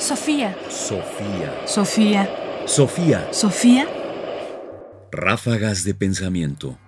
Sofía. Sofía. Sofía. Sofía. Sofía. Ráfagas de pensamiento.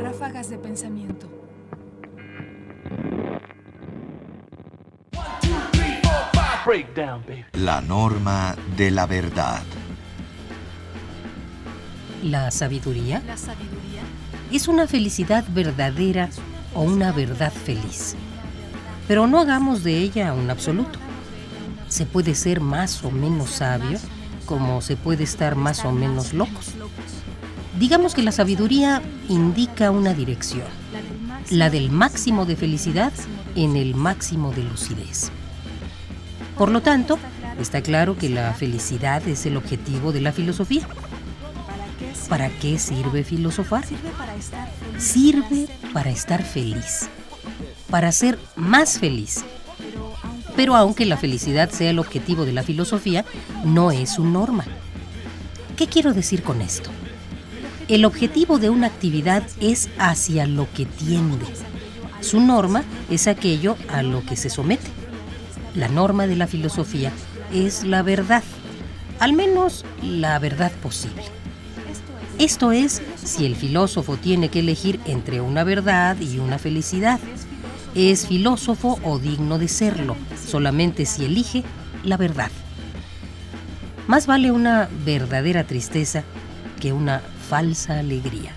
Ráfagas de pensamiento. La norma de la verdad. La sabiduría La sabiduría. es una felicidad verdadera o una verdad feliz. Pero no hagamos de ella un absoluto. Se puede ser más o menos sabio como se puede estar más o menos locos. Digamos que la sabiduría indica una dirección, la del máximo de felicidad en el máximo de lucidez. Por lo tanto, está claro que la felicidad es el objetivo de la filosofía. ¿Para qué sirve filosofar? Sirve para estar feliz. Para ser más feliz. Pero aunque la felicidad sea el objetivo de la filosofía, no es su norma. ¿Qué quiero decir con esto? El objetivo de una actividad es hacia lo que tiende. Su norma es aquello a lo que se somete. La norma de la filosofía es la verdad, al menos la verdad posible. Esto es si el filósofo tiene que elegir entre una verdad y una felicidad. Es filósofo o digno de serlo, solamente si elige la verdad. Más vale una verdadera tristeza que una falsa alegría.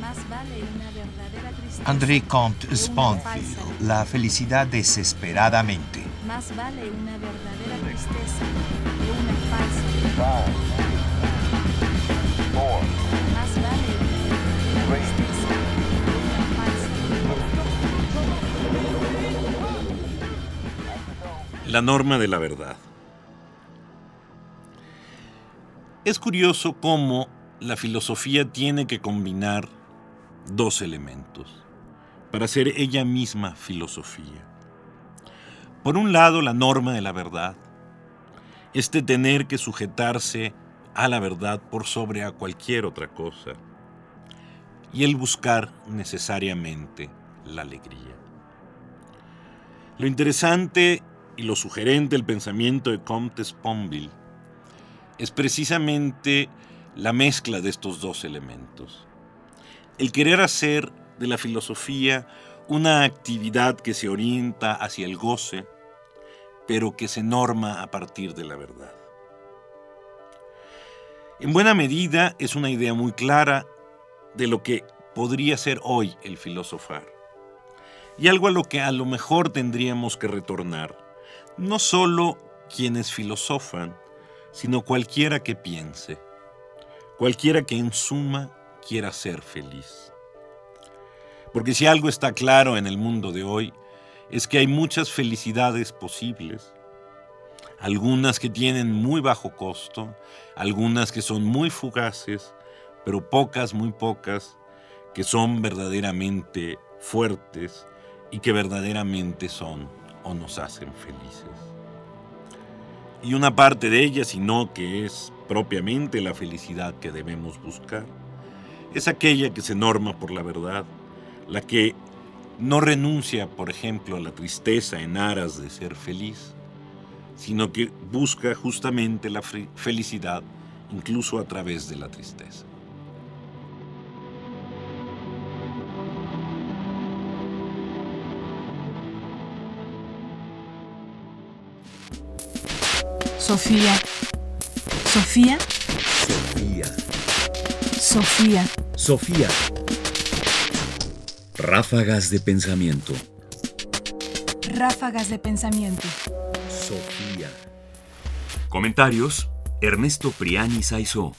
Más vale una verdadera tristeza. André Comte Sponfield. La felicidad desesperadamente. Más vale una verdadera tristeza que una falsa. La norma de la verdad. Es curioso cómo la filosofía tiene que combinar dos elementos para ser ella misma filosofía. Por un lado, la norma de la verdad, este tener que sujetarse a la verdad por sobre a cualquier otra cosa, y el buscar necesariamente la alegría. Lo interesante y lo sugerente del pensamiento de Comte Sponville es precisamente la mezcla de estos dos elementos. El querer hacer de la filosofía una actividad que se orienta hacia el goce, pero que se norma a partir de la verdad. En buena medida es una idea muy clara de lo que podría ser hoy el filosofar, y algo a lo que a lo mejor tendríamos que retornar, no solo quienes filosofan, sino cualquiera que piense, cualquiera que en suma quiera ser feliz. Porque si algo está claro en el mundo de hoy, es que hay muchas felicidades posibles, algunas que tienen muy bajo costo, algunas que son muy fugaces, pero pocas, muy pocas, que son verdaderamente fuertes y que verdaderamente son o nos hacen felices. Y una parte de ellas, y no que es propiamente la felicidad que debemos buscar, es aquella que se norma por la verdad, la que no renuncia, por ejemplo, a la tristeza en aras de ser feliz, sino que busca justamente la fe- felicidad incluso a través de la tristeza. Sofía. Sofía. Sofía. Sofía. Sofía. Ráfagas de pensamiento. Ráfagas de pensamiento. Sofía. Comentarios: Ernesto Priani Saizó.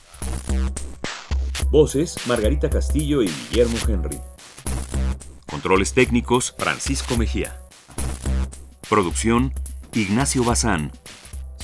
Voces: Margarita Castillo y Guillermo Henry. Controles técnicos: Francisco Mejía. Producción: Ignacio Bazán.